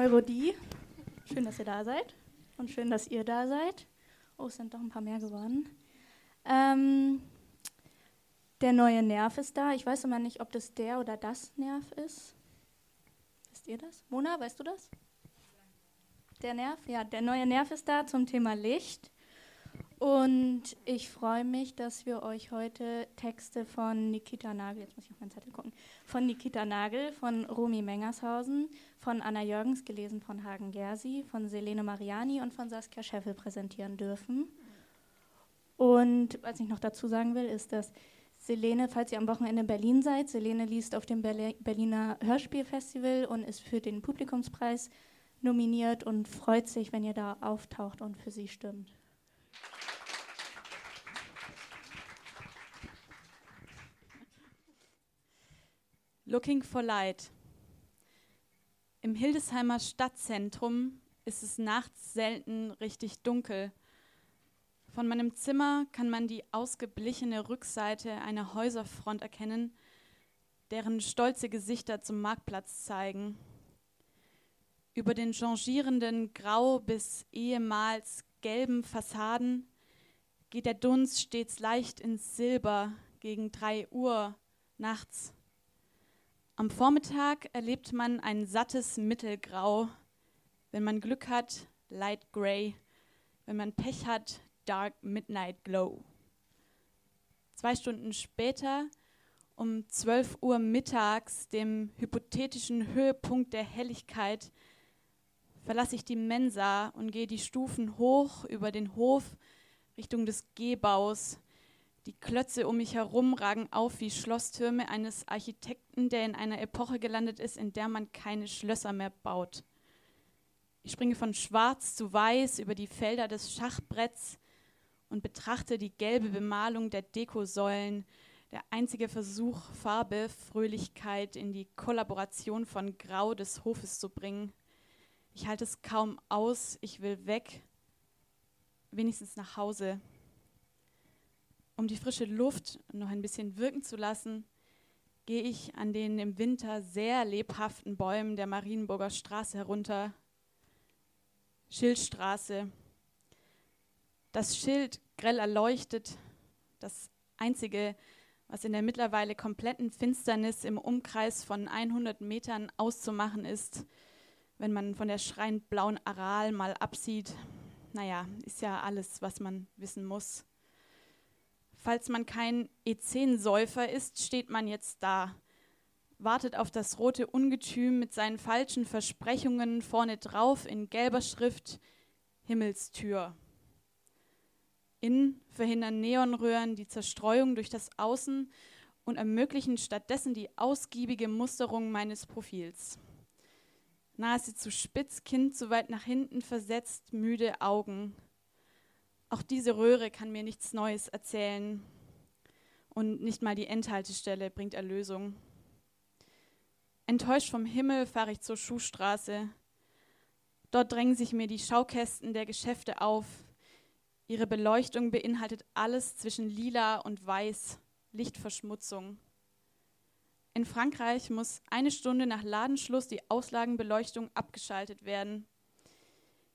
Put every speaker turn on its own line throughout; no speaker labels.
Neurodie. Schön, dass ihr da seid. Und schön, dass ihr da seid. Oh, es sind doch ein paar mehr geworden. Ähm, der neue Nerv ist da. Ich weiß immer nicht, ob das der oder das Nerv ist. Wisst ihr das? Mona, weißt du das? Der Nerv? Ja, der neue Nerv ist da zum Thema Licht. Und ich freue mich, dass wir euch heute Texte von Nikita Nagel, jetzt muss ich auf meinen Zettel von Nikita Nagel, von Romy Mengershausen, von Anna Jürgens, gelesen von Hagen Gersi, von Selene Mariani und von Saskia Scheffel präsentieren dürfen. Und was ich noch dazu sagen will, ist, dass Selene, falls ihr am Wochenende in Berlin seid, Selene liest auf dem Berliner Hörspielfestival und ist für den Publikumspreis nominiert und freut sich, wenn ihr da auftaucht und für sie stimmt.
Looking for Light. Im Hildesheimer Stadtzentrum ist es nachts selten richtig dunkel. Von meinem Zimmer kann man die ausgeblichene Rückseite einer Häuserfront erkennen, deren stolze Gesichter zum Marktplatz zeigen. Über den changierenden grau bis ehemals gelben Fassaden geht der Dunst stets leicht ins Silber gegen drei Uhr nachts. Am Vormittag erlebt man ein sattes Mittelgrau. Wenn man Glück hat, Light Gray. Wenn man Pech hat, Dark Midnight Glow. Zwei Stunden später, um 12 Uhr mittags, dem hypothetischen Höhepunkt der Helligkeit, verlasse ich die Mensa und gehe die Stufen hoch über den Hof Richtung des Gehbaus. Die Klötze um mich herum ragen auf wie Schlosstürme eines Architekten, der in einer Epoche gelandet ist, in der man keine Schlösser mehr baut. Ich springe von schwarz zu weiß über die Felder des Schachbretts und betrachte die gelbe Bemalung der Dekosäulen, der einzige Versuch, Farbe, Fröhlichkeit in die Kollaboration von Grau des Hofes zu bringen. Ich halte es kaum aus, ich will weg, wenigstens nach Hause. Um die frische Luft noch ein bisschen wirken zu lassen, gehe ich an den im Winter sehr lebhaften Bäumen der Marienburger Straße herunter. Schildstraße. Das Schild grell erleuchtet, das einzige, was in der mittlerweile kompletten Finsternis im Umkreis von 100 Metern auszumachen ist, wenn man von der schreiend blauen Aral mal absieht. Naja, ist ja alles, was man wissen muss. Falls man kein E10-Säufer ist, steht man jetzt da, wartet auf das rote Ungetüm mit seinen falschen Versprechungen vorne drauf in gelber Schrift Himmelstür. Innen verhindern Neonröhren die Zerstreuung durch das Außen und ermöglichen stattdessen die ausgiebige Musterung meines Profils. Nase zu spitz, Kinn zu weit nach hinten versetzt, müde Augen. Auch diese Röhre kann mir nichts Neues erzählen. Und nicht mal die Endhaltestelle bringt Erlösung. Enttäuscht vom Himmel fahre ich zur Schuhstraße. Dort drängen sich mir die Schaukästen der Geschäfte auf. Ihre Beleuchtung beinhaltet alles zwischen lila und weiß, Lichtverschmutzung. In Frankreich muss eine Stunde nach Ladenschluss die Auslagenbeleuchtung abgeschaltet werden.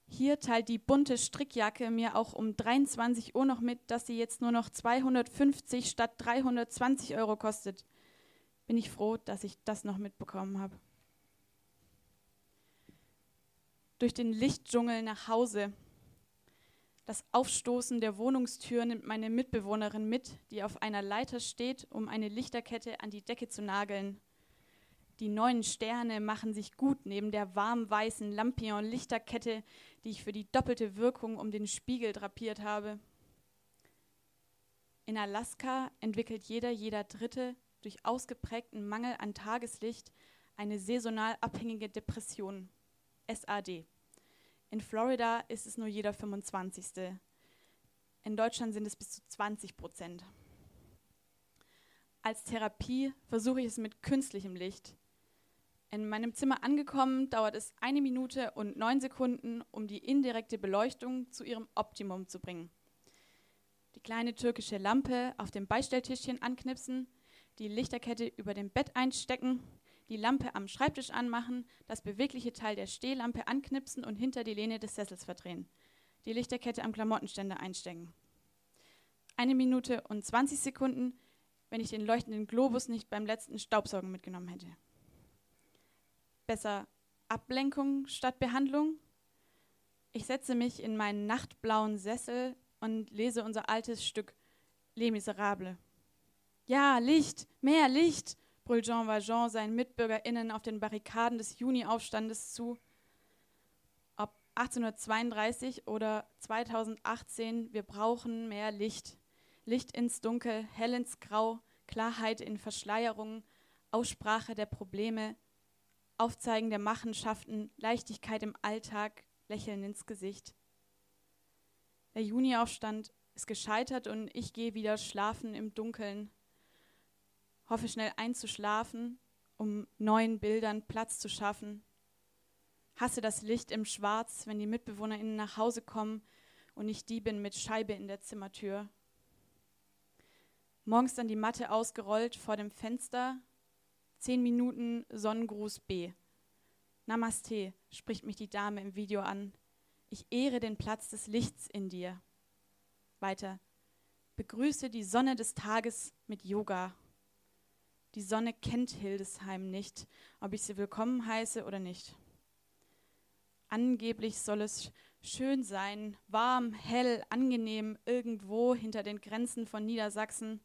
Hier teilt die bunte Strickjacke mir auch um 23 Uhr noch mit, dass sie jetzt nur noch 250 statt 320 Euro kostet. Bin ich froh, dass ich das noch mitbekommen habe. Durch den Lichtdschungel nach Hause. Das Aufstoßen der Wohnungstür nimmt meine Mitbewohnerin mit, die auf einer Leiter steht, um eine Lichterkette an die Decke zu nageln. Die neuen Sterne machen sich gut neben der warm weißen Lampion-Lichterkette, die ich für die doppelte Wirkung um den Spiegel drapiert habe. In Alaska entwickelt jeder, jeder Dritte durch ausgeprägten Mangel an Tageslicht eine saisonal abhängige Depression, SAD. In Florida ist es nur jeder 25. In Deutschland sind es bis zu 20 Prozent. Als Therapie versuche ich es mit künstlichem Licht. In meinem Zimmer angekommen, dauert es eine Minute und neun Sekunden, um die indirekte Beleuchtung zu ihrem Optimum zu bringen. Die kleine türkische Lampe auf dem Beistelltischchen anknipsen, die Lichterkette über dem Bett einstecken, die Lampe am Schreibtisch anmachen, das bewegliche Teil der Stehlampe anknipsen und hinter die Lehne des Sessels verdrehen, die Lichterkette am Klamottenständer einstecken. Eine Minute und 20 Sekunden, wenn ich den leuchtenden Globus nicht beim letzten Staubsaugen mitgenommen hätte. Besser Ablenkung statt Behandlung? Ich setze mich in meinen nachtblauen Sessel und lese unser altes Stück Les Miserables. Ja, Licht, mehr Licht, brüllt Jean Valjean seinen MitbürgerInnen auf den Barrikaden des Juni-Aufstandes zu. Ob 1832 oder 2018, wir brauchen mehr Licht. Licht ins Dunkel, hell ins Grau, Klarheit in Verschleierung, Aussprache der Probleme, Aufzeigen der Machenschaften, Leichtigkeit im Alltag, Lächeln ins Gesicht. Der Juniaufstand ist gescheitert und ich gehe wieder schlafen im Dunkeln. Hoffe schnell einzuschlafen, um neuen Bildern Platz zu schaffen. Hasse das Licht im Schwarz, wenn die MitbewohnerInnen nach Hause kommen und ich die bin mit Scheibe in der Zimmertür. Morgens dann die Matte ausgerollt vor dem Fenster, Zehn Minuten Sonnengruß B. Namaste, spricht mich die Dame im Video an. Ich ehre den Platz des Lichts in dir. Weiter. Begrüße die Sonne des Tages mit Yoga. Die Sonne kennt Hildesheim nicht, ob ich sie willkommen heiße oder nicht. Angeblich soll es schön sein, warm, hell, angenehm, irgendwo hinter den Grenzen von Niedersachsen.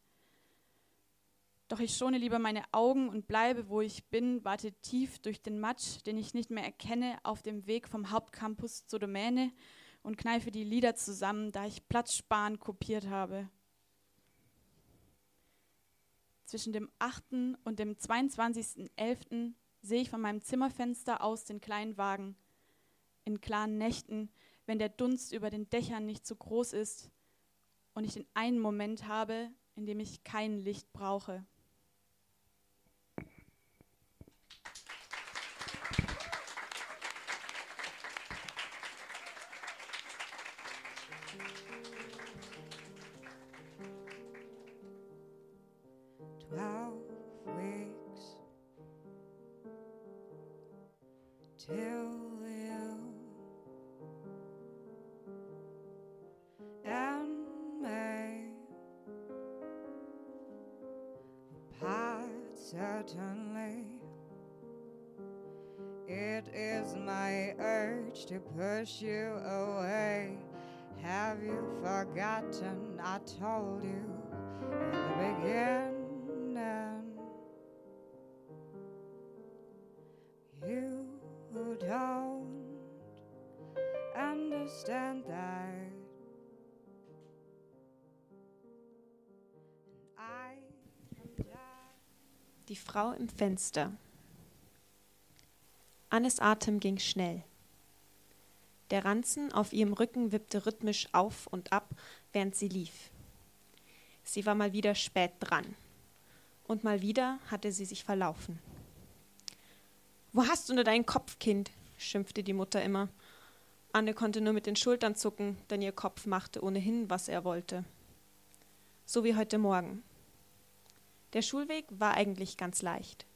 Doch ich schone lieber meine Augen und bleibe, wo ich bin, warte tief durch den Matsch, den ich nicht mehr erkenne, auf dem Weg vom Hauptcampus zur Domäne und kneife die Lieder zusammen, da ich Platzsparen kopiert habe. Zwischen dem 8. und dem 22.11. sehe ich von meinem Zimmerfenster aus den kleinen Wagen. In klaren Nächten, wenn der Dunst über den Dächern nicht so groß ist und ich den einen Moment habe, in dem ich kein Licht brauche.
Certainly. It is my urge to push you away. Have you forgotten I told you in the beginning?
Frau im Fenster. Annes Atem ging schnell. Der Ranzen auf ihrem Rücken wippte rhythmisch auf und ab, während sie lief. Sie war mal wieder spät dran. Und mal wieder hatte sie sich verlaufen. Wo hast du nur deinen Kopf, Kind? schimpfte die Mutter immer. Anne konnte nur mit den Schultern zucken, denn ihr Kopf machte ohnehin, was er wollte. So wie heute Morgen. Der Schulweg war eigentlich ganz leicht.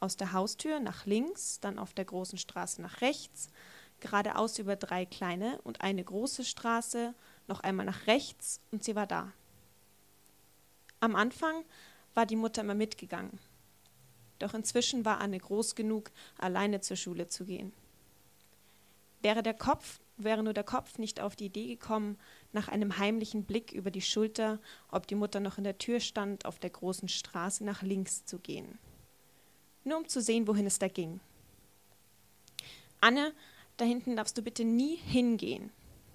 Aus der Haustür nach links, dann auf der großen Straße nach rechts, geradeaus über drei kleine und eine große Straße, noch einmal nach rechts und sie war da. Am Anfang war die Mutter immer mitgegangen. Doch inzwischen war Anne groß genug, alleine zur Schule zu gehen. Wäre der Kopf wäre nur der Kopf nicht auf die Idee gekommen, nach einem heimlichen Blick über die Schulter, ob die Mutter noch in der Tür stand, auf der großen Straße nach links zu gehen. Nur um zu sehen, wohin es da ging. Anne, da hinten darfst du bitte nie hingehen.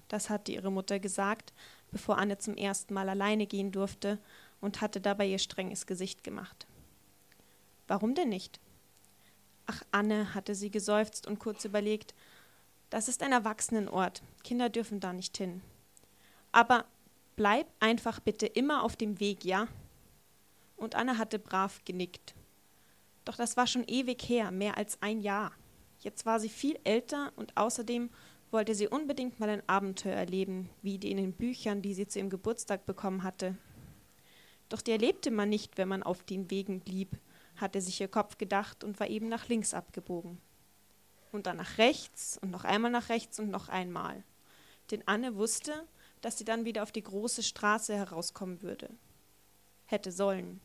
Das hatte ihre Mutter gesagt, bevor Anne zum ersten Mal alleine gehen durfte und hatte dabei ihr strenges Gesicht gemacht. Warum denn nicht? Ach, Anne, hatte sie geseufzt und kurz überlegt, das ist ein Erwachsenenort. Kinder dürfen da nicht hin. Aber bleib einfach bitte immer auf dem Weg, ja? Und Anna hatte brav genickt. Doch das war schon ewig her, mehr als ein Jahr. Jetzt war sie viel älter und außerdem wollte sie unbedingt mal ein Abenteuer erleben, wie die in den Büchern, die sie zu ihrem Geburtstag bekommen hatte. Doch die erlebte man nicht, wenn man auf den Wegen blieb, hatte sich ihr Kopf gedacht und war eben nach links abgebogen. Und dann nach rechts und noch einmal nach rechts und noch einmal. Denn Anne wusste, dass sie dann wieder auf die große Straße herauskommen würde. Hätte sollen.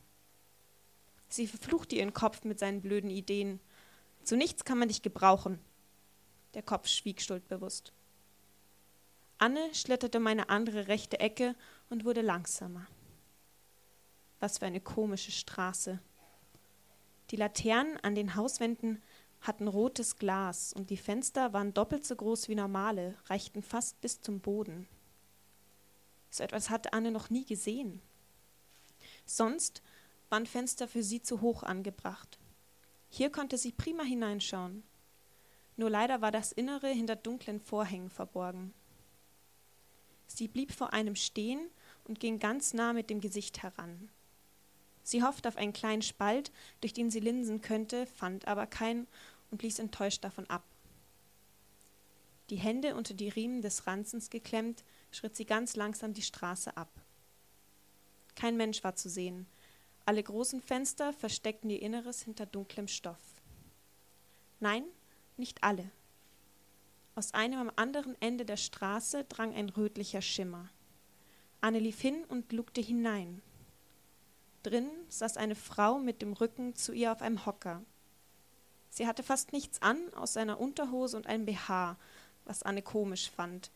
Sie verfluchte ihren Kopf mit seinen blöden Ideen. Zu nichts kann man dich gebrauchen. Der Kopf schwieg schuldbewusst. Anne schlitterte meine andere rechte Ecke und wurde langsamer. Was für eine komische Straße. Die Laternen an den Hauswänden hatten rotes Glas und die Fenster waren doppelt so groß wie normale, reichten fast bis zum Boden. So etwas hatte Anne noch nie gesehen. Sonst waren Fenster für sie zu hoch angebracht. Hier konnte sie prima hineinschauen. Nur leider war das Innere hinter dunklen Vorhängen verborgen. Sie blieb vor einem stehen und ging ganz nah mit dem Gesicht heran. Sie hoffte auf einen kleinen Spalt, durch den sie linsen könnte, fand aber keinen und ließ enttäuscht davon ab. Die Hände unter die Riemen des Ranzens geklemmt, schritt sie ganz langsam die Straße ab. Kein Mensch war zu sehen. Alle großen Fenster versteckten ihr Inneres hinter dunklem Stoff. Nein, nicht alle. Aus einem am anderen Ende der Straße drang ein rötlicher Schimmer. Anne lief hin und lugte hinein. Drin saß eine Frau mit dem Rücken zu ihr auf einem Hocker. Sie hatte fast nichts an, aus einer Unterhose und einem BH, was Anne komisch fand.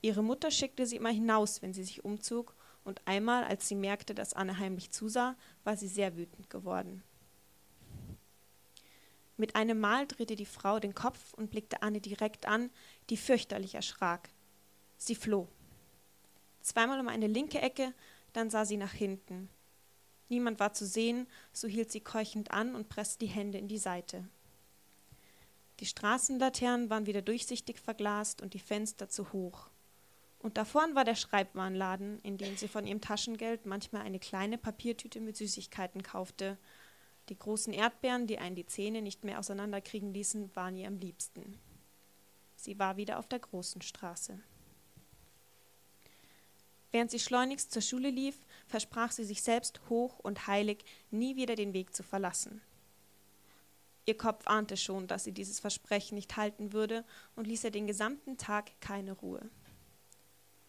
Ihre Mutter schickte sie immer hinaus, wenn sie sich umzog, und einmal, als sie merkte, dass Anne heimlich zusah, war sie sehr wütend geworden. Mit einem Mal drehte die Frau den Kopf und blickte Anne direkt an, die fürchterlich erschrak. Sie floh. Zweimal um eine linke Ecke, dann sah sie nach hinten. Niemand war zu sehen, so hielt sie keuchend an und presste die Hände in die Seite. Die Straßenlaternen waren wieder durchsichtig verglast und die Fenster zu hoch. Und da vorn war der Schreibwarenladen, in dem sie von ihrem Taschengeld manchmal eine kleine Papiertüte mit Süßigkeiten kaufte. Die großen Erdbeeren, die einen die Zähne nicht mehr auseinanderkriegen ließen, waren ihr am liebsten. Sie war wieder auf der großen Straße. Während sie schleunigst zur Schule lief, versprach sie sich selbst hoch und heilig, nie wieder den Weg zu verlassen. Ihr Kopf ahnte schon, dass sie dieses Versprechen nicht halten würde und ließ ihr den gesamten Tag keine Ruhe.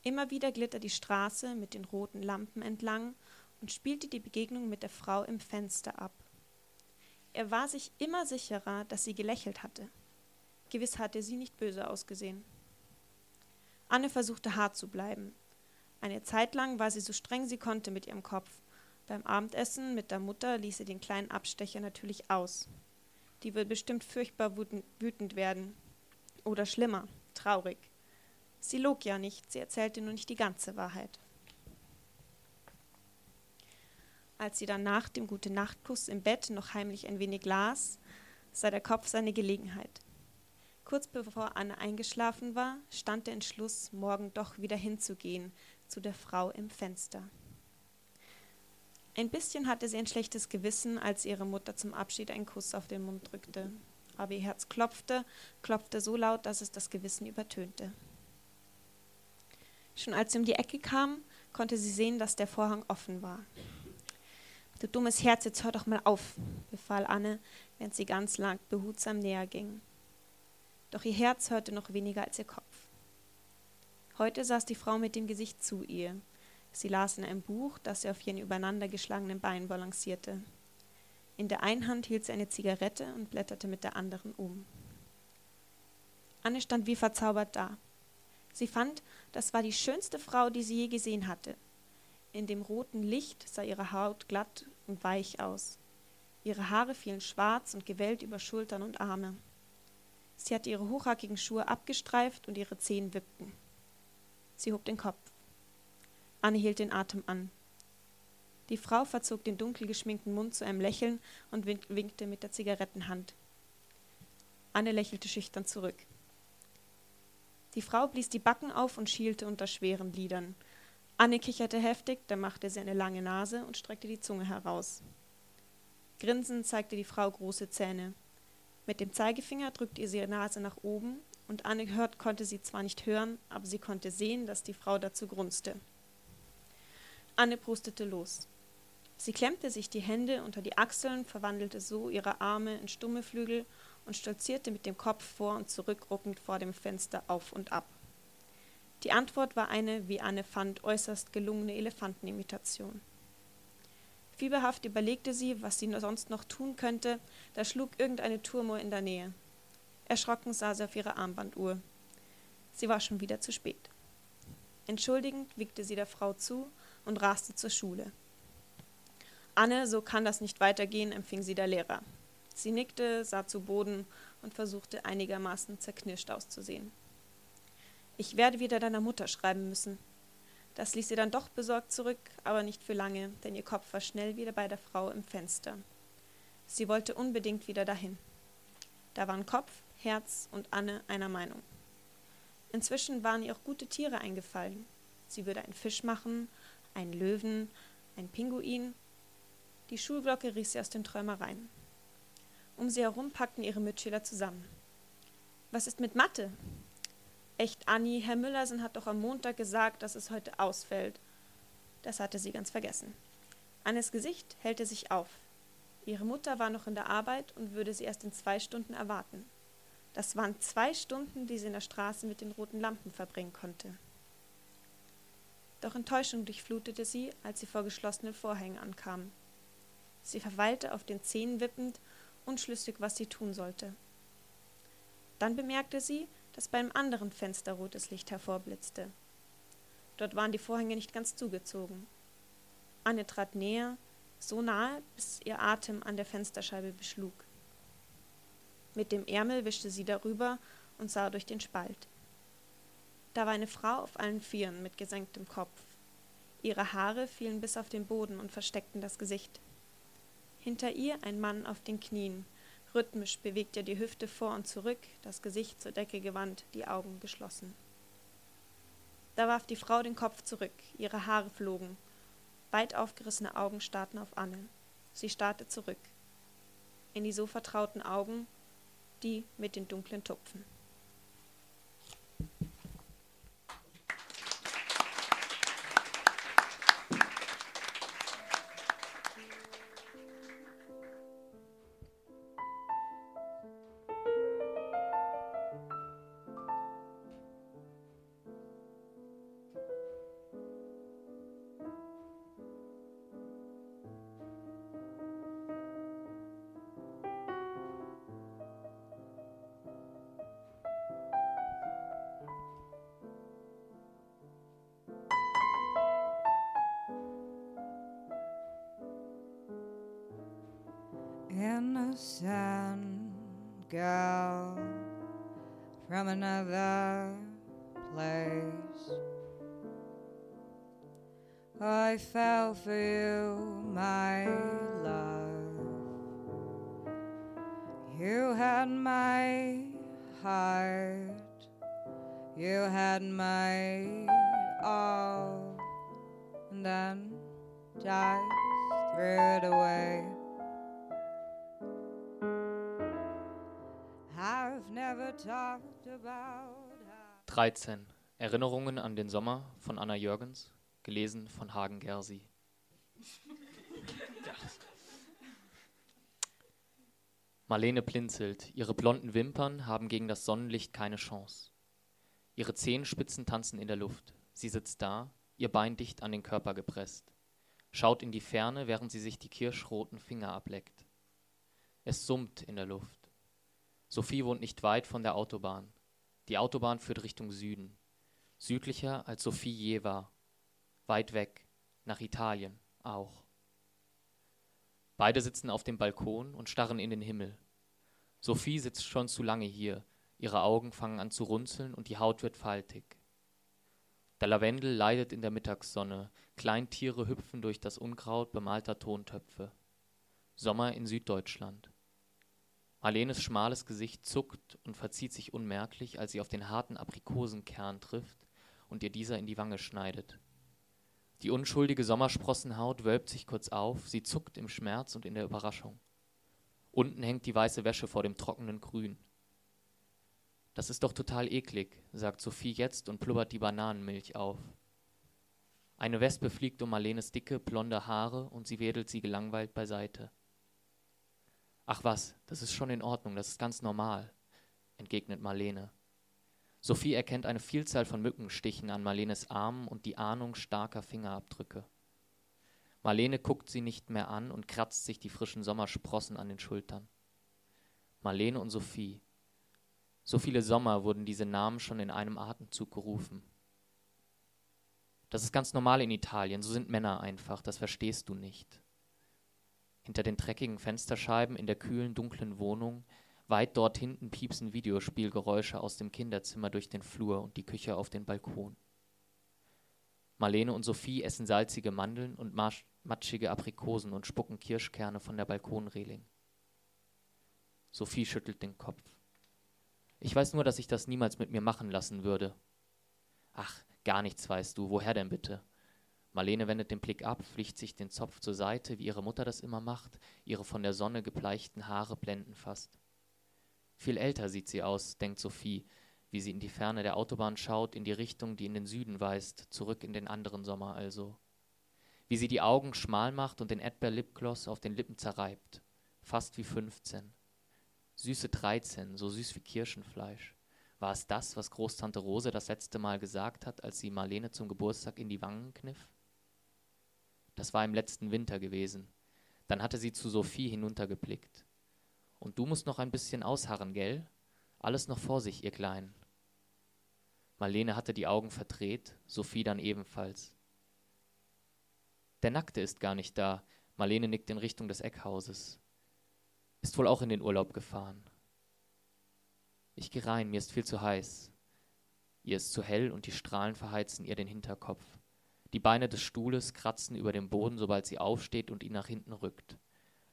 Immer wieder glitt er die Straße mit den roten Lampen entlang und spielte die Begegnung mit der Frau im Fenster ab. Er war sich immer sicherer, dass sie gelächelt hatte. Gewiss hatte sie nicht böse ausgesehen. Anne versuchte hart zu bleiben, eine Zeit lang war sie so streng sie konnte mit ihrem Kopf. Beim Abendessen mit der Mutter ließ sie den kleinen Abstecher natürlich aus. Die wird bestimmt furchtbar wütend werden. Oder schlimmer, traurig. Sie log ja nicht, sie erzählte nur nicht die ganze Wahrheit. Als sie dann nach dem Gute-Nacht-Kuss im Bett noch heimlich ein wenig las, sah der Kopf seine Gelegenheit. Kurz bevor Anne eingeschlafen war, stand der Entschluss, morgen doch wieder hinzugehen, zu der Frau im Fenster. Ein bisschen hatte sie ein schlechtes Gewissen, als ihre Mutter zum Abschied einen Kuss auf den Mund drückte. Aber ihr Herz klopfte, klopfte so laut, dass es das Gewissen übertönte. Schon als sie um die Ecke kam, konnte sie sehen, dass der Vorhang offen war. Du dummes Herz, jetzt hör doch mal auf, befahl Anne, während sie ganz lang behutsam näher ging. Doch ihr Herz hörte noch weniger als ihr Kopf. Heute saß die Frau mit dem Gesicht zu ihr. Sie las in einem Buch, das sie auf ihren übereinandergeschlagenen Beinen balancierte. In der einen Hand hielt sie eine Zigarette und blätterte mit der anderen um. Anne stand wie verzaubert da. Sie fand, das war die schönste Frau, die sie je gesehen hatte. In dem roten Licht sah ihre Haut glatt und weich aus. Ihre Haare fielen schwarz und gewellt über Schultern und Arme. Sie hatte ihre hochhackigen Schuhe abgestreift und ihre Zehen wippten. Sie hob den Kopf. Anne hielt den Atem an. Die Frau verzog den dunkel geschminkten Mund zu einem Lächeln und winkte mit der Zigarettenhand. Anne lächelte schüchtern zurück. Die Frau blies die Backen auf und schielte unter schweren Lidern. Anne kicherte heftig, dann machte sie eine lange Nase und streckte die Zunge heraus. Grinsend zeigte die Frau große Zähne. Mit dem Zeigefinger drückte ihr ihre Nase nach oben, und Anne hört konnte sie zwar nicht hören, aber sie konnte sehen, dass die Frau dazu grunzte. Anne prustete los. Sie klemmte sich die Hände unter die Achseln, verwandelte so ihre Arme in stumme Flügel und stolzierte mit dem Kopf vor und zurück ruckend vor dem Fenster auf und ab. Die Antwort war eine, wie Anne fand, äußerst gelungene Elefantenimitation. Fieberhaft überlegte sie, was sie sonst noch tun könnte, da schlug irgendeine Turmuhr in der Nähe. Erschrocken sah sie auf ihre Armbanduhr. Sie war schon wieder zu spät. Entschuldigend winkte sie der Frau zu und raste zur Schule. Anne, so kann das nicht weitergehen, empfing sie der Lehrer. Sie nickte, sah zu Boden und versuchte einigermaßen zerknirscht auszusehen. Ich werde wieder deiner Mutter schreiben müssen. Das ließ sie dann doch besorgt zurück, aber nicht für lange, denn ihr Kopf war schnell wieder bei der Frau im Fenster. Sie wollte unbedingt wieder dahin. Da waren Kopf, Herz und Anne einer Meinung. Inzwischen waren ihr auch gute Tiere eingefallen. Sie würde einen Fisch machen, einen Löwen, einen Pinguin die Schulglocke riss sie aus den Träumereien. Um sie herum packten ihre Mitschüler zusammen. Was ist mit Mathe? Echt, Anni, Herr Müllersen hat doch am Montag gesagt, dass es heute ausfällt. Das hatte sie ganz vergessen. Annes Gesicht hellte sich auf. Ihre Mutter war noch in der Arbeit und würde sie erst in zwei Stunden erwarten. Das waren zwei Stunden, die sie in der Straße mit den roten Lampen verbringen konnte. Doch Enttäuschung durchflutete sie, als sie vor geschlossenen Vorhängen ankam. Sie verweilte auf den Zehen wippend, unschlüssig, was sie tun sollte. Dann bemerkte sie, dass bei einem anderen Fenster rotes Licht hervorblitzte. Dort waren die Vorhänge nicht ganz zugezogen. Anne trat näher, so nahe, bis ihr Atem an der Fensterscheibe beschlug. Mit dem Ärmel wischte sie darüber und sah durch den Spalt. Da war eine Frau auf allen Vieren mit gesenktem Kopf. Ihre Haare fielen bis auf den Boden und versteckten das Gesicht. Hinter ihr ein Mann auf den Knien. Rhythmisch bewegt er die Hüfte vor und zurück, das Gesicht zur Decke gewandt, die Augen geschlossen. Da warf die Frau den Kopf zurück, ihre Haare flogen. Weit aufgerissene Augen starrten auf Anne. Sie starrte zurück. In die so vertrauten Augen, die mit den dunklen Tupfen.
You had my heart, you had my all, and then just threw it away. I've never talked about how
13. Erinnerungen an den Sommer von Anna Jürgens, gelesen von Hagen Gersi. Marlene blinzelt. Ihre blonden Wimpern haben gegen das Sonnenlicht keine Chance. Ihre Zehenspitzen tanzen in der Luft. Sie sitzt da, ihr Bein dicht an den Körper gepresst. Schaut in die Ferne, während sie sich die kirschroten Finger ableckt. Es summt in der Luft. Sophie wohnt nicht weit von der Autobahn. Die Autobahn führt Richtung Süden. Südlicher als Sophie je war. Weit weg, nach Italien auch. Beide sitzen auf dem Balkon und starren in den Himmel. Sophie sitzt schon zu lange hier, ihre Augen fangen an zu runzeln und die Haut wird faltig. Der Lavendel leidet in der Mittagssonne, Kleintiere hüpfen durch das Unkraut bemalter Tontöpfe. Sommer in Süddeutschland. Marlenes schmales Gesicht zuckt und verzieht sich unmerklich, als sie auf den harten Aprikosenkern trifft und ihr dieser in die Wange schneidet. Die unschuldige Sommersprossenhaut wölbt sich kurz auf, sie zuckt im Schmerz und in der Überraschung. Unten hängt die weiße Wäsche vor dem trockenen Grün. Das ist doch total eklig, sagt Sophie jetzt und blubbert die Bananenmilch auf. Eine Wespe fliegt um Marlenes dicke, blonde Haare und sie wedelt sie gelangweilt beiseite. Ach was, das ist schon in Ordnung, das ist ganz normal, entgegnet Marlene. Sophie erkennt eine Vielzahl von Mückenstichen an Marlenes Armen und die Ahnung starker Fingerabdrücke. Marlene guckt sie nicht mehr an und kratzt sich die frischen Sommersprossen an den Schultern. Marlene und Sophie. So viele Sommer wurden diese Namen schon in einem Atemzug gerufen. Das ist ganz normal in Italien, so sind Männer einfach, das verstehst du nicht. Hinter den dreckigen Fensterscheiben in der kühlen, dunklen Wohnung, weit dort hinten piepsen Videospielgeräusche aus dem Kinderzimmer durch den Flur und die Küche auf den Balkon. Marlene und Sophie essen salzige Mandeln und matschige Aprikosen und spucken Kirschkerne von der Balkonreling. Sophie schüttelt den Kopf. Ich weiß nur, dass ich das niemals mit mir machen lassen würde. Ach, Gar nichts weißt du. Woher denn bitte? Marlene wendet den Blick ab, fliegt sich den Zopf zur Seite, wie ihre Mutter das immer macht, ihre von der Sonne gebleichten Haare blenden fast. Viel älter sieht sie aus, denkt Sophie, wie sie in die Ferne der Autobahn schaut, in die Richtung, die in den Süden weist, zurück in den anderen Sommer also. Wie sie die Augen schmal macht und den Edbear Lipgloss auf den Lippen zerreibt. Fast wie 15. Süße 13, so süß wie Kirschenfleisch. War es das, was Großtante Rose das letzte Mal gesagt hat, als sie Marlene zum Geburtstag in die Wangen kniff? Das war im letzten Winter gewesen. Dann hatte sie zu Sophie hinuntergeblickt. Und du musst noch ein bisschen ausharren, gell? Alles noch vor sich, ihr Kleinen. Marlene hatte die Augen verdreht, Sophie dann ebenfalls. Der Nackte ist gar nicht da. Marlene nickt in Richtung des Eckhauses. Ist wohl auch in den Urlaub gefahren. Ich gehe rein, mir ist viel zu heiß. Ihr ist zu hell und die Strahlen verheizen ihr den Hinterkopf. Die Beine des Stuhles kratzen über dem Boden, sobald sie aufsteht und ihn nach hinten rückt,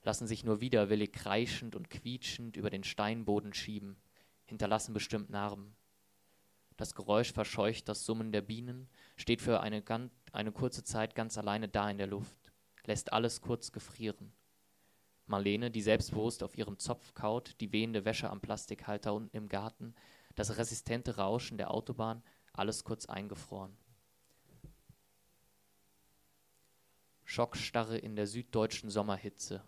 lassen sich nur widerwillig kreischend und quietschend über den Steinboden schieben, hinterlassen bestimmt Narben. Das Geräusch verscheucht das Summen der Bienen, steht für eine, eine kurze Zeit ganz alleine da in der Luft, lässt alles kurz gefrieren. Marlene, die selbstbewusst auf ihrem Zopf kaut, die wehende Wäsche am Plastikhalter unten im Garten, das resistente Rauschen der Autobahn, alles kurz eingefroren. Schockstarre in der süddeutschen Sommerhitze.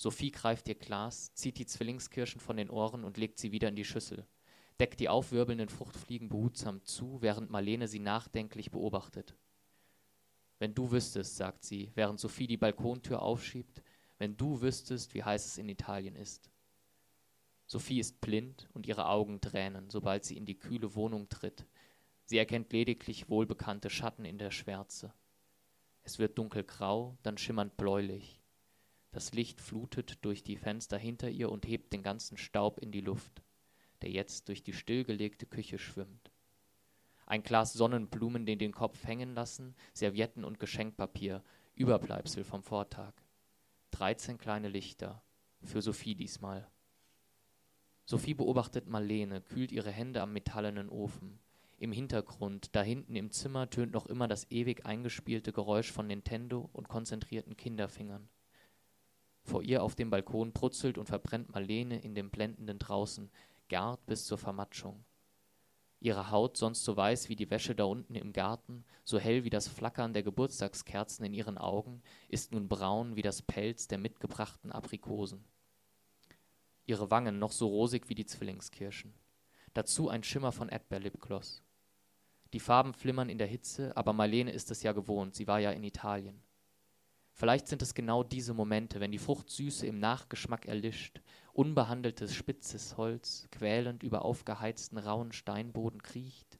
Sophie greift ihr Glas, zieht die Zwillingskirschen von den Ohren und legt sie wieder in die Schüssel, deckt die aufwirbelnden Fruchtfliegen behutsam zu, während Marlene sie nachdenklich beobachtet. Wenn du wüsstest, sagt sie, während Sophie die Balkontür aufschiebt, wenn du wüsstest, wie heiß es in Italien ist. Sophie ist blind und ihre Augen tränen, sobald sie in die kühle Wohnung tritt. Sie erkennt lediglich wohlbekannte Schatten in der Schwärze. Es wird dunkelgrau, dann schimmernd bläulich. Das Licht flutet durch die Fenster hinter ihr und hebt den ganzen Staub in die Luft, der jetzt durch die stillgelegte Küche schwimmt. Ein Glas Sonnenblumen, den den Kopf hängen lassen, Servietten und Geschenkpapier, Überbleibsel vom Vortag. 13 kleine Lichter. Für Sophie diesmal. Sophie beobachtet Marlene, kühlt ihre Hände am metallenen Ofen. Im Hintergrund, da hinten im Zimmer, tönt noch immer das ewig eingespielte Geräusch von Nintendo und konzentrierten Kinderfingern. Vor ihr auf dem Balkon brutzelt und verbrennt Marlene in dem blendenden Draußen, gart bis zur Vermatschung. Ihre Haut, sonst so weiß wie die Wäsche da unten im Garten, so hell wie das Flackern der Geburtstagskerzen in ihren Augen, ist nun braun wie das Pelz der mitgebrachten Aprikosen. Ihre Wangen noch so rosig wie die Zwillingskirschen. Dazu ein Schimmer von Erdbeerlipgloss. Die Farben flimmern in der Hitze, aber Marlene ist es ja gewohnt, sie war ja in Italien. Vielleicht sind es genau diese Momente, wenn die Fruchtsüße im Nachgeschmack erlischt, unbehandeltes spitzes Holz quälend über aufgeheizten rauen Steinboden kriecht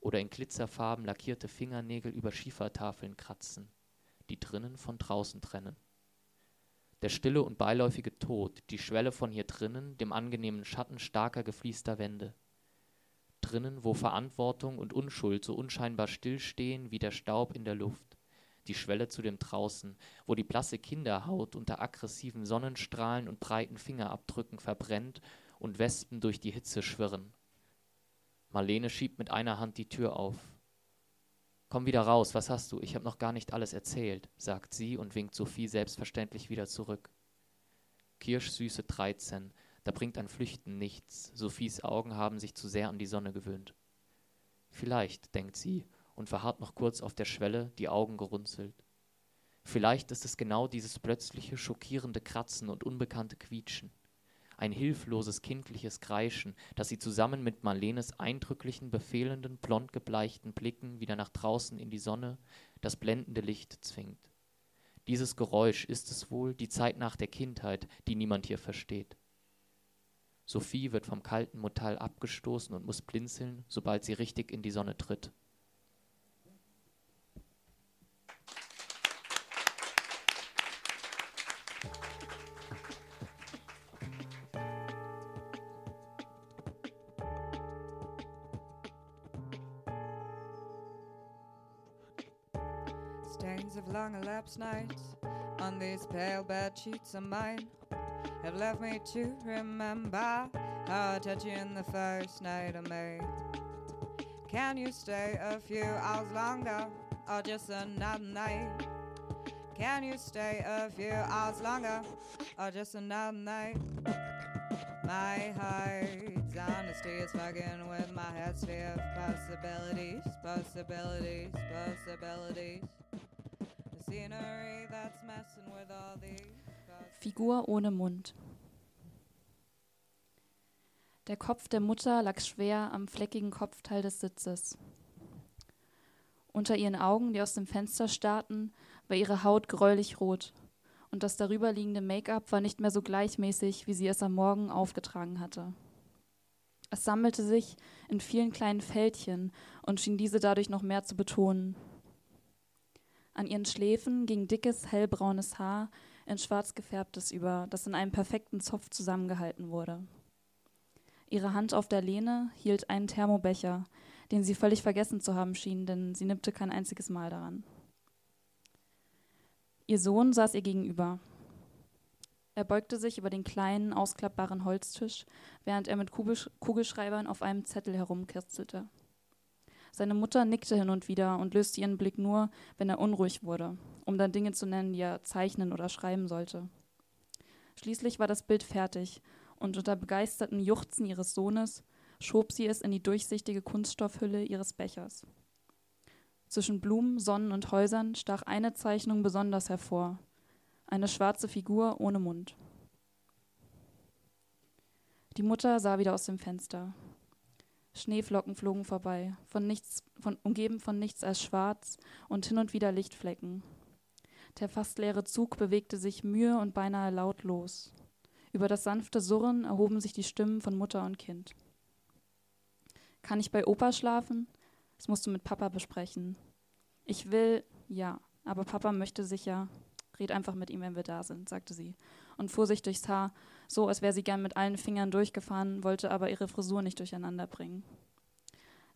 oder in Glitzerfarben lackierte Fingernägel über Schiefertafeln kratzen, die drinnen von draußen trennen. Der stille und beiläufige Tod, die Schwelle von hier drinnen, dem angenehmen Schatten starker gefließter Wände. Drinnen, wo Verantwortung und Unschuld so unscheinbar stillstehen wie der Staub in der Luft die Schwelle zu dem Draußen, wo die blasse Kinderhaut unter aggressiven Sonnenstrahlen und breiten Fingerabdrücken verbrennt und Wespen durch die Hitze schwirren. Marlene schiebt mit einer Hand die Tür auf. Komm wieder raus, was hast du? Ich habe noch gar nicht alles erzählt, sagt sie und winkt Sophie selbstverständlich wieder zurück. Kirschsüße 13, da bringt ein Flüchten nichts, Sophies Augen haben sich zu sehr an die Sonne gewöhnt. Vielleicht, denkt sie und verharrt noch kurz auf der Schwelle, die Augen gerunzelt. Vielleicht ist es genau dieses plötzliche, schockierende Kratzen und unbekannte Quietschen. Ein hilfloses, kindliches Kreischen, das sie zusammen mit Marlenes eindrücklichen, befehlenden, blond gebleichten Blicken wieder nach draußen in die Sonne, das blendende Licht zwingt. Dieses Geräusch ist es wohl, die Zeit nach der Kindheit, die niemand hier versteht. Sophie wird vom kalten Metall abgestoßen und muss blinzeln, sobald sie richtig in die Sonne tritt.
Sheets of mine have left me to remember how I touched you in the first night of May. Can you stay a few hours longer or just another night? Can you stay a few hours longer or just another night? My heart's honesty is fucking with my head sphere of possibilities, possibilities, possibilities. The scenery that's messing with all these.
Figur ohne Mund. Der Kopf der Mutter lag schwer am fleckigen Kopfteil des Sitzes. Unter ihren Augen, die aus dem Fenster starrten, war ihre Haut gräulich rot, und das darüberliegende Make-up war nicht mehr so gleichmäßig, wie sie es am Morgen aufgetragen hatte. Es sammelte sich in vielen kleinen Fältchen und schien diese dadurch noch mehr zu betonen. An ihren Schläfen ging dickes, hellbraunes Haar in schwarz gefärbtes über, das in einem perfekten Zopf zusammengehalten wurde. Ihre Hand auf der Lehne hielt einen Thermobecher, den sie völlig vergessen zu haben schien, denn sie nippte kein einziges Mal daran. Ihr Sohn saß ihr gegenüber. Er beugte sich über den kleinen, ausklappbaren Holztisch, während er mit Kugelschreibern auf einem Zettel herumkritzelte. Seine Mutter nickte hin und wieder und löste ihren Blick nur, wenn er unruhig wurde, um dann Dinge zu nennen, die er zeichnen oder schreiben sollte. Schließlich war das Bild fertig, und unter begeisterten Juchzen ihres Sohnes schob sie es in die durchsichtige Kunststoffhülle ihres Bechers. Zwischen Blumen, Sonnen und Häusern stach eine Zeichnung besonders hervor, eine schwarze Figur ohne Mund. Die Mutter sah wieder aus dem Fenster. Schneeflocken flogen vorbei, von nichts, von, umgeben von nichts als Schwarz und hin und wieder Lichtflecken. Der fast leere Zug bewegte sich mühe und beinahe lautlos. Über das sanfte Surren erhoben sich die Stimmen von Mutter und Kind. Kann ich bei Opa schlafen? Das musst du mit Papa besprechen. Ich will, ja, aber Papa möchte sicher. Red einfach mit ihm, wenn wir da sind, sagte sie und fuhr sich durchs Haar, so als wäre sie gern mit allen Fingern durchgefahren, wollte aber ihre Frisur nicht durcheinander bringen.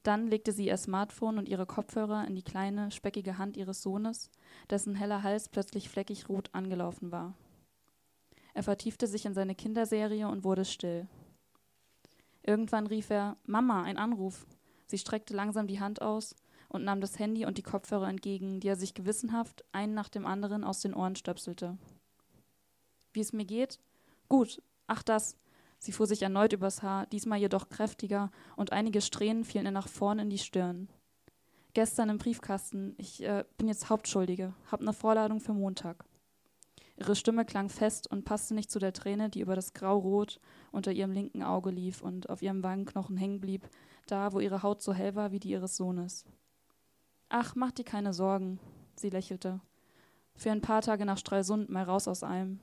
Dann legte sie ihr Smartphone und ihre Kopfhörer in die kleine, speckige Hand ihres Sohnes, dessen heller Hals plötzlich fleckig rot angelaufen war. Er vertiefte sich in seine Kinderserie und wurde still. Irgendwann rief er Mama, ein Anruf. Sie streckte langsam die Hand aus und nahm das Handy und die Kopfhörer entgegen, die er sich gewissenhaft einen nach dem anderen aus den Ohren stöpselte. Wie es mir geht? Gut. Ach das. Sie fuhr sich erneut übers Haar, diesmal jedoch kräftiger, und einige Strähnen fielen ihr nach vorn in die Stirn. Gestern im Briefkasten. Ich äh, bin jetzt Hauptschuldige. Hab ne Vorladung für Montag. Ihre Stimme klang fest und passte nicht zu der Träne, die über das Grau-Rot unter ihrem linken Auge lief und auf ihrem Wangenknochen hängen blieb, da, wo ihre Haut so hell war wie die ihres Sohnes. Ach, mach dir keine Sorgen, sie lächelte. Für ein paar Tage nach Stralsund mal raus aus allem.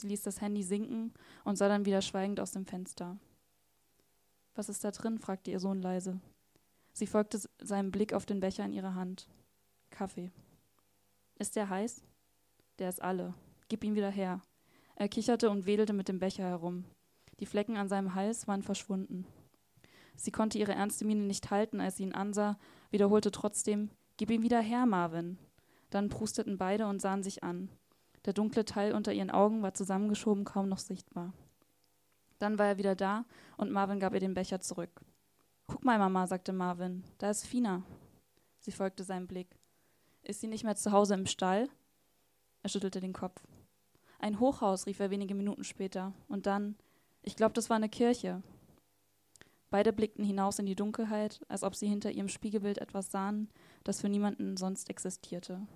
Sie ließ das Handy sinken und sah dann wieder schweigend aus dem Fenster. Was ist da drin? fragte ihr Sohn leise. Sie folgte seinem Blick auf den Becher in ihrer Hand. Kaffee. Ist der heiß? Der ist alle. Gib ihn wieder her. Er kicherte und wedelte mit dem Becher herum. Die Flecken an seinem Hals waren verschwunden. Sie konnte ihre ernste Miene nicht halten, als sie ihn ansah, wiederholte trotzdem: Gib ihn wieder her, Marvin. Dann prusteten beide und sahen sich an. Der dunkle Teil unter ihren Augen war zusammengeschoben, kaum noch sichtbar. Dann war er wieder da und Marvin gab ihr den Becher zurück. Guck mal, Mama, sagte Marvin, da ist Fina. Sie folgte seinem Blick. Ist sie nicht mehr zu Hause im Stall? Er schüttelte den Kopf. Ein Hochhaus, rief er wenige Minuten später. Und dann, ich glaube, das war eine Kirche. Beide blickten hinaus in die Dunkelheit, als ob sie hinter ihrem Spiegelbild etwas sahen, das für niemanden sonst existierte.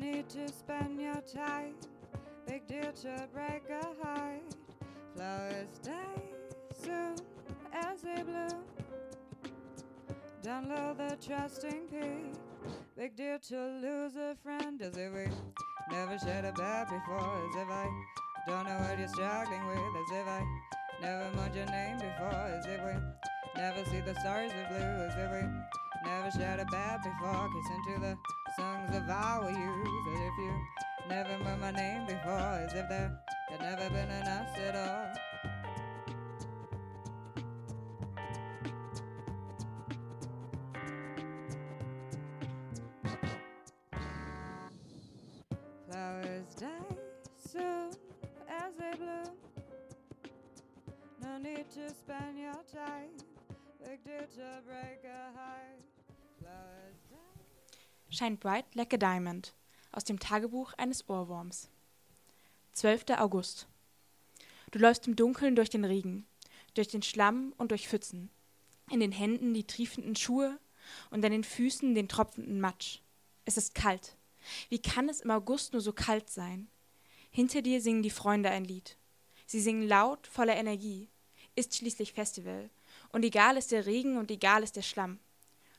Need to spend your time. Big deal to break a heart. Flowers die soon as they bloom. Download the trusting peak. Big deal to lose a friend as if we never shared a bed before. As if I don't know what you're struggling with. As if I never mourned your name before. As if we Never see the stars of blue as if we never shared a bed before. Kiss into the songs of our youth as if you never heard my name before. As if there had never been an us at all. Flowers die soon as they bloom. No need to spend your time. Deal to break a heart. Flowers die.
Shine Bright Like a Diamond aus dem Tagebuch eines Ohrwurms. 12. August. Du läufst im Dunkeln durch den Regen, durch den Schlamm und durch Pfützen, in den Händen die triefenden Schuhe und an den Füßen den tropfenden Matsch. Es ist kalt. Wie kann es im August nur so kalt sein? Hinter dir singen die Freunde ein Lied. Sie singen laut, voller Energie. Ist schließlich Festival. Und egal ist der Regen und egal ist der Schlamm.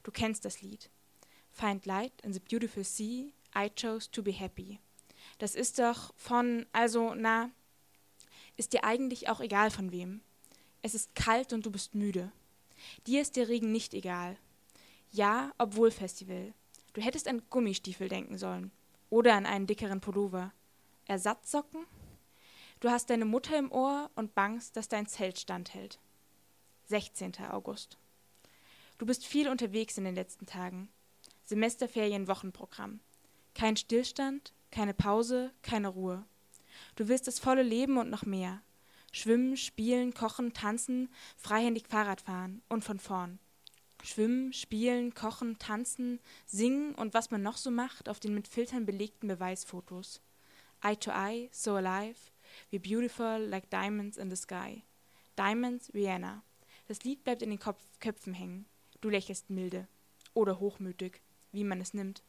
Du kennst das Lied. Find light in the beautiful sea, I chose to be happy. Das ist doch von, also, na, ist dir eigentlich auch egal von wem. Es ist kalt und du bist müde. Dir ist der Regen nicht egal. Ja, obwohl Festival. Du hättest an Gummistiefel denken sollen. Oder an einen dickeren Pullover. Ersatzsocken? Du hast deine Mutter im Ohr und bangst, dass dein Zelt standhält. 16. August. Du bist viel unterwegs in den letzten Tagen. Semesterferien-Wochenprogramm. Kein Stillstand, keine Pause, keine Ruhe. Du willst das volle Leben und noch mehr. Schwimmen, spielen, kochen, tanzen, freihändig Fahrrad fahren und von vorn. Schwimmen, spielen, kochen, tanzen, singen und was man noch so macht auf den mit Filtern belegten Beweisfotos. Eye to eye, so alive, we beautiful like diamonds in the sky. Diamonds, Vienna. Das Lied bleibt in den Kopf Köpfen hängen. Du lächelst milde. Oder hochmütig, wie man es nimmt.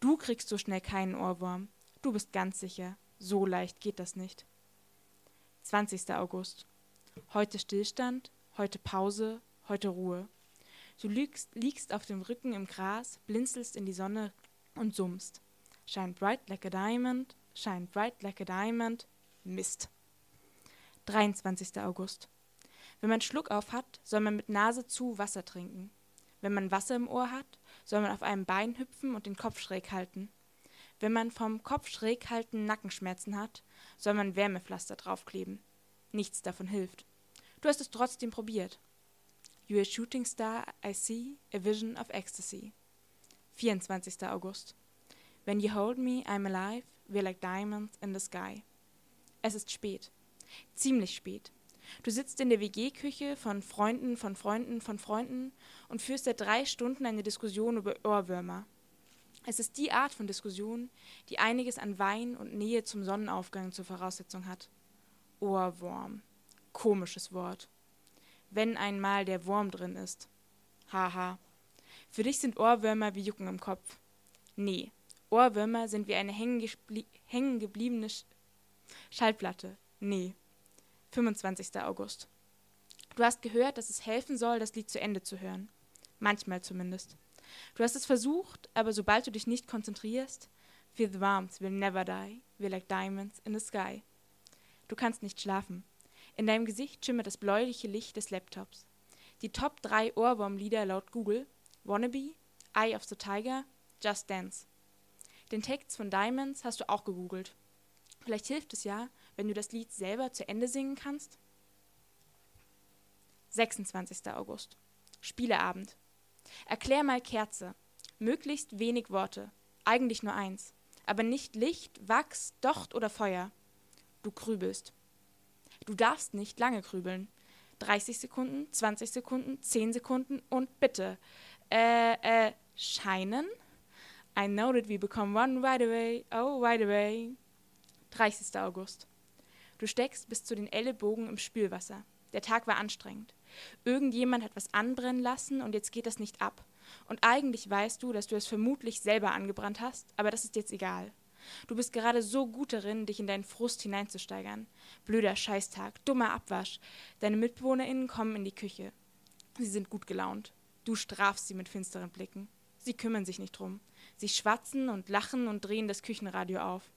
Du kriegst so schnell keinen Ohrwurm. Du bist ganz sicher. So leicht geht das nicht. 20. August. Heute Stillstand, heute Pause, heute Ruhe. Du liegst, liegst auf dem Rücken im Gras, blinzelst in die Sonne und summst. Shine bright like a diamond, shine bright like a diamond. Mist. 23. August. Wenn man Schluck auf hat, soll man mit Nase zu Wasser trinken. Wenn man Wasser im Ohr hat, soll man auf einem Bein hüpfen und den Kopf schräg halten. Wenn man vom Kopf schräg halten Nackenschmerzen hat, soll man Wärmepflaster draufkleben. Nichts davon hilft. Du hast es trotzdem probiert. You a shooting star, I see, a vision of ecstasy. 24. August. When you hold me, I'm alive, we're like diamonds in the sky. Es ist spät. Ziemlich spät. Du sitzt in der WG-Küche von Freunden, von Freunden, von Freunden und führst seit drei Stunden eine Diskussion über Ohrwürmer. Es ist die Art von Diskussion, die einiges an Wein und Nähe zum Sonnenaufgang zur Voraussetzung hat. Ohrwurm. Komisches Wort. Wenn einmal der Wurm drin ist. Haha. Für dich sind Ohrwürmer wie Jucken im Kopf. Nee, Ohrwürmer sind wie eine hängen gebliebene Sch Schallplatte. Nee. 25. August. Du hast gehört, dass es helfen soll, das Lied zu Ende zu hören. Manchmal zumindest. Du hast es versucht, aber sobald du dich nicht konzentrierst, feel the warmth will never die, we're like diamonds in the sky. Du kannst nicht schlafen. In deinem Gesicht schimmert das bläuliche Licht des Laptops. Die Top 3 Ohrwurmlieder laut Google: Wannabe, Eye of the Tiger, Just Dance. Den Text von Diamonds hast du auch gegoogelt. Vielleicht hilft es ja, wenn du das Lied selber zu Ende singen kannst. 26. August. Spieleabend. Erklär mal Kerze. Möglichst wenig Worte, eigentlich nur eins, aber nicht Licht, Wachs, Docht oder Feuer. Du grübelst. Du darfst nicht lange grübeln. 30 Sekunden, 20 Sekunden, 10 Sekunden und bitte. Äh, äh, scheinen? I know that we become one right away, oh right away. 30. August. Du steckst bis zu den Ellenbogen im Spülwasser. Der Tag war anstrengend. Irgendjemand hat was anbrennen lassen und jetzt geht das nicht ab. Und eigentlich weißt du, dass du es vermutlich selber angebrannt hast, aber das ist jetzt egal. Du bist gerade so gut darin, dich in deinen Frust hineinzusteigern. Blöder Scheißtag, dummer Abwasch. Deine MitbewohnerInnen kommen in die Küche. Sie sind gut gelaunt. Du strafst sie mit finsteren Blicken. Sie kümmern sich nicht drum. Sie schwatzen und lachen und drehen das Küchenradio auf.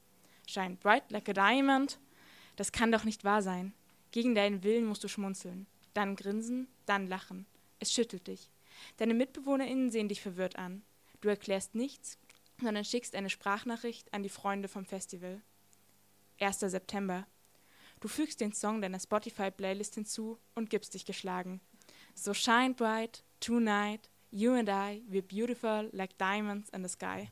Shine bright like a diamond. Das kann doch nicht wahr sein. Gegen deinen Willen musst du schmunzeln. Dann grinsen, dann lachen. Es schüttelt dich. Deine MitbewohnerInnen sehen dich verwirrt an. Du erklärst nichts, sondern schickst eine Sprachnachricht an die Freunde vom Festival. 1. September. Du fügst den Song deiner Spotify-Playlist hinzu und gibst dich geschlagen. So shine bright, tonight, you and I, we're beautiful like diamonds in the sky.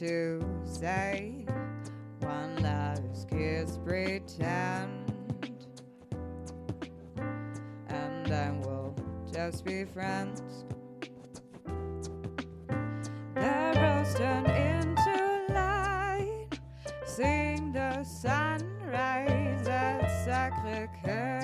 To say. One last kiss, pretend. And then we'll just be friends. The rose turned into light. Seeing the sunrise at Sacre Coeur.